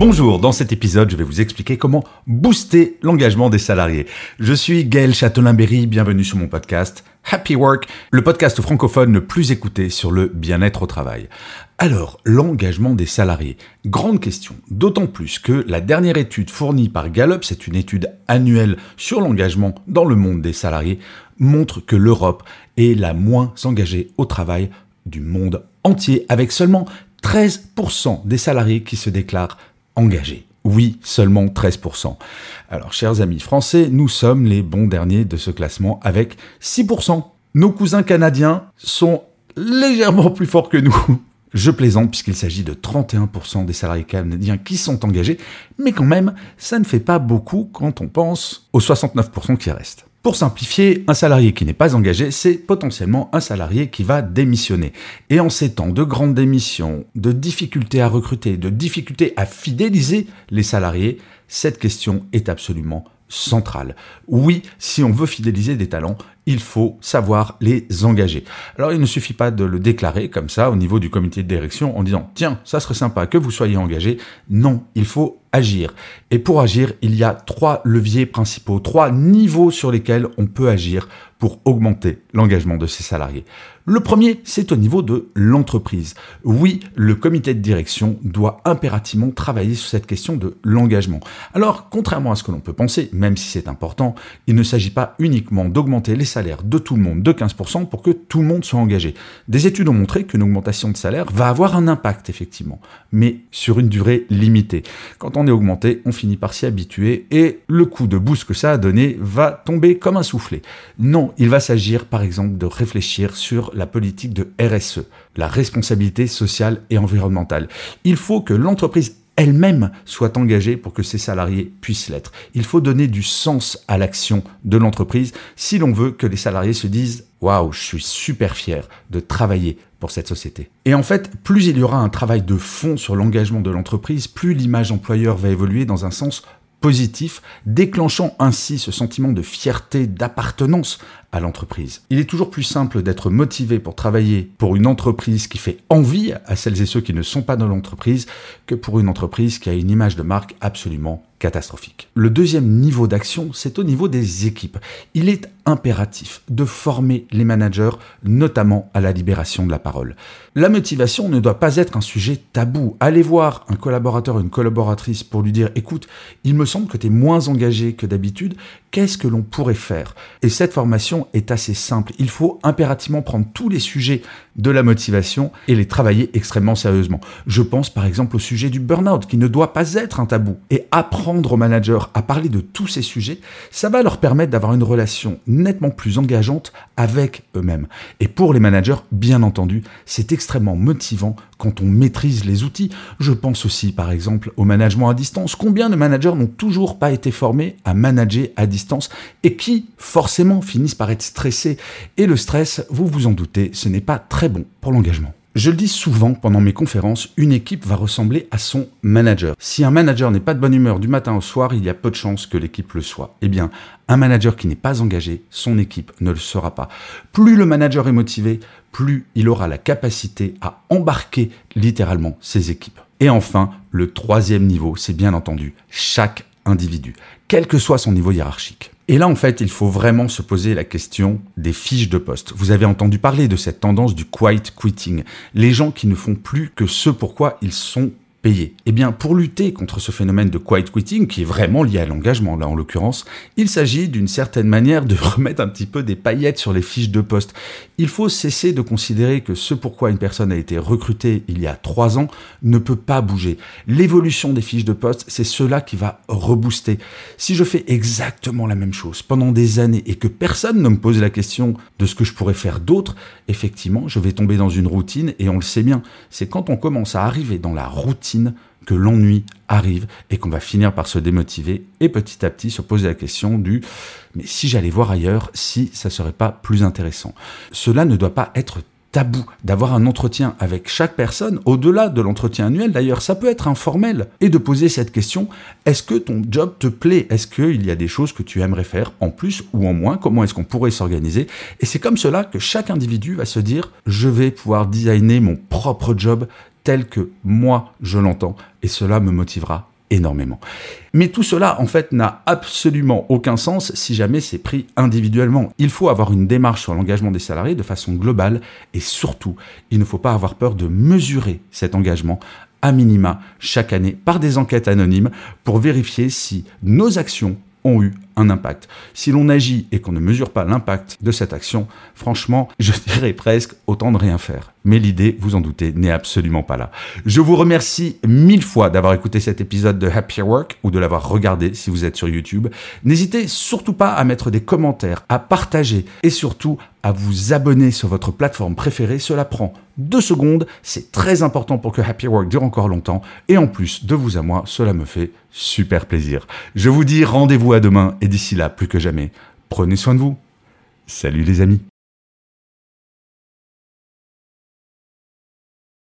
Bonjour, dans cet épisode, je vais vous expliquer comment booster l'engagement des salariés. Je suis Gaël Châtelain-Berry, bienvenue sur mon podcast Happy Work, le podcast francophone le plus écouté sur le bien-être au travail. Alors, l'engagement des salariés. Grande question, d'autant plus que la dernière étude fournie par Gallup, c'est une étude annuelle sur l'engagement dans le monde des salariés, montre que l'Europe est la moins engagée au travail du monde entier, avec seulement 13% des salariés qui se déclarent engagés. Oui, seulement 13%. Alors, chers amis français, nous sommes les bons derniers de ce classement avec 6%. Nos cousins canadiens sont légèrement plus forts que nous. Je plaisante puisqu'il s'agit de 31% des salariés canadiens qui sont engagés, mais quand même, ça ne fait pas beaucoup quand on pense aux 69% qui restent. Pour simplifier, un salarié qui n'est pas engagé, c'est potentiellement un salarié qui va démissionner. Et en ces temps de grandes démissions, de difficultés à recruter, de difficultés à fidéliser les salariés, cette question est absolument centrale. Oui, si on veut fidéliser des talents, il faut savoir les engager. Alors il ne suffit pas de le déclarer comme ça au niveau du comité de direction en disant tiens, ça serait sympa que vous soyez engagé. Non, il faut agir. Et pour agir, il y a trois leviers principaux, trois niveaux sur lesquels on peut agir pour augmenter l'engagement de ses salariés. Le premier, c'est au niveau de l'entreprise. Oui, le comité de direction doit impérativement travailler sur cette question de l'engagement. Alors, contrairement à ce que l'on peut penser, même si c'est important, il ne s'agit pas uniquement d'augmenter les de tout le monde de 15% pour que tout le monde soit engagé. Des études ont montré qu'une augmentation de salaire va avoir un impact, effectivement, mais sur une durée limitée. Quand on est augmenté, on finit par s'y habituer et le coup de boost que ça a donné va tomber comme un soufflet. Non, il va s'agir par exemple de réfléchir sur la politique de RSE, la responsabilité sociale et environnementale. Il faut que l'entreprise elle-même soit engagée pour que ses salariés puissent l'être. Il faut donner du sens à l'action de l'entreprise si l'on veut que les salariés se disent Waouh, je suis super fier de travailler pour cette société. Et en fait, plus il y aura un travail de fond sur l'engagement de l'entreprise, plus l'image employeur va évoluer dans un sens positif, déclenchant ainsi ce sentiment de fierté, d'appartenance à l'entreprise. Il est toujours plus simple d'être motivé pour travailler pour une entreprise qui fait envie à celles et ceux qui ne sont pas dans l'entreprise que pour une entreprise qui a une image de marque absolument catastrophique. Le deuxième niveau d'action, c'est au niveau des équipes. Il est impératif de former les managers, notamment à la libération de la parole. La motivation ne doit pas être un sujet tabou. Allez voir un collaborateur, une collaboratrice pour lui dire, écoute, il me semble que tu es moins engagé que d'habitude, qu'est-ce que l'on pourrait faire? Et cette formation est assez simple. Il faut impérativement prendre tous les sujets de la motivation et les travailler extrêmement sérieusement. Je pense par exemple au sujet du burn-out qui ne doit pas être un tabou. Et apprendre aux managers à parler de tous ces sujets, ça va leur permettre d'avoir une relation nettement plus engageante avec eux-mêmes. Et pour les managers, bien entendu, c'est extrêmement motivant quand on maîtrise les outils. Je pense aussi par exemple au management à distance. Combien de managers n'ont toujours pas été formés à manager à distance et qui forcément finissent par être stressés? Et le stress, vous vous en doutez, ce n'est pas très bon pour l'engagement. Je le dis souvent pendant mes conférences, une équipe va ressembler à son manager. Si un manager n'est pas de bonne humeur du matin au soir, il y a peu de chances que l'équipe le soit. Eh bien, un manager qui n'est pas engagé, son équipe ne le sera pas. Plus le manager est motivé, plus il aura la capacité à embarquer littéralement ses équipes. Et enfin, le troisième niveau, c'est bien entendu chaque individu, quel que soit son niveau hiérarchique. Et là, en fait, il faut vraiment se poser la question des fiches de poste. Vous avez entendu parler de cette tendance du quiet quitting. Les gens qui ne font plus que ce pourquoi ils sont payé. Eh bien, pour lutter contre ce phénomène de quiet quitting, qui est vraiment lié à l'engagement, là en l'occurrence, il s'agit d'une certaine manière de remettre un petit peu des paillettes sur les fiches de poste. Il faut cesser de considérer que ce pourquoi une personne a été recrutée il y a trois ans ne peut pas bouger. L'évolution des fiches de poste, c'est cela qui va rebooster. Si je fais exactement la même chose pendant des années et que personne ne me pose la question de ce que je pourrais faire d'autre, effectivement, je vais tomber dans une routine et on le sait bien. C'est quand on commence à arriver dans la que l'ennui arrive et qu'on va finir par se démotiver et petit à petit se poser la question du mais si j'allais voir ailleurs, si ça serait pas plus intéressant? Cela ne doit pas être tabou. D'avoir un entretien avec chaque personne, au-delà de l'entretien annuel d'ailleurs, ça peut être informel, et de poser cette question, est-ce que ton job te plaît? Est-ce qu'il y a des choses que tu aimerais faire en plus ou en moins? Comment est-ce qu'on pourrait s'organiser? Et c'est comme cela que chaque individu va se dire, je vais pouvoir designer mon propre job tel que moi je l'entends, et cela me motivera énormément. Mais tout cela, en fait, n'a absolument aucun sens si jamais c'est pris individuellement. Il faut avoir une démarche sur l'engagement des salariés de façon globale, et surtout, il ne faut pas avoir peur de mesurer cet engagement à minima chaque année par des enquêtes anonymes pour vérifier si nos actions ont eu un impact. Si l'on agit et qu'on ne mesure pas l'impact de cette action, franchement, je dirais presque autant de rien faire. Mais l'idée, vous en doutez, n'est absolument pas là. Je vous remercie mille fois d'avoir écouté cet épisode de Happy Work ou de l'avoir regardé si vous êtes sur YouTube. N'hésitez surtout pas à mettre des commentaires, à partager et surtout à vous abonner sur votre plateforme préférée. Cela prend deux secondes, c'est très important pour que Happy Work dure encore longtemps et en plus de vous à moi, cela me fait super plaisir. Je vous dis rendez-vous à demain et d'ici là, plus que jamais, prenez soin de vous. Salut les amis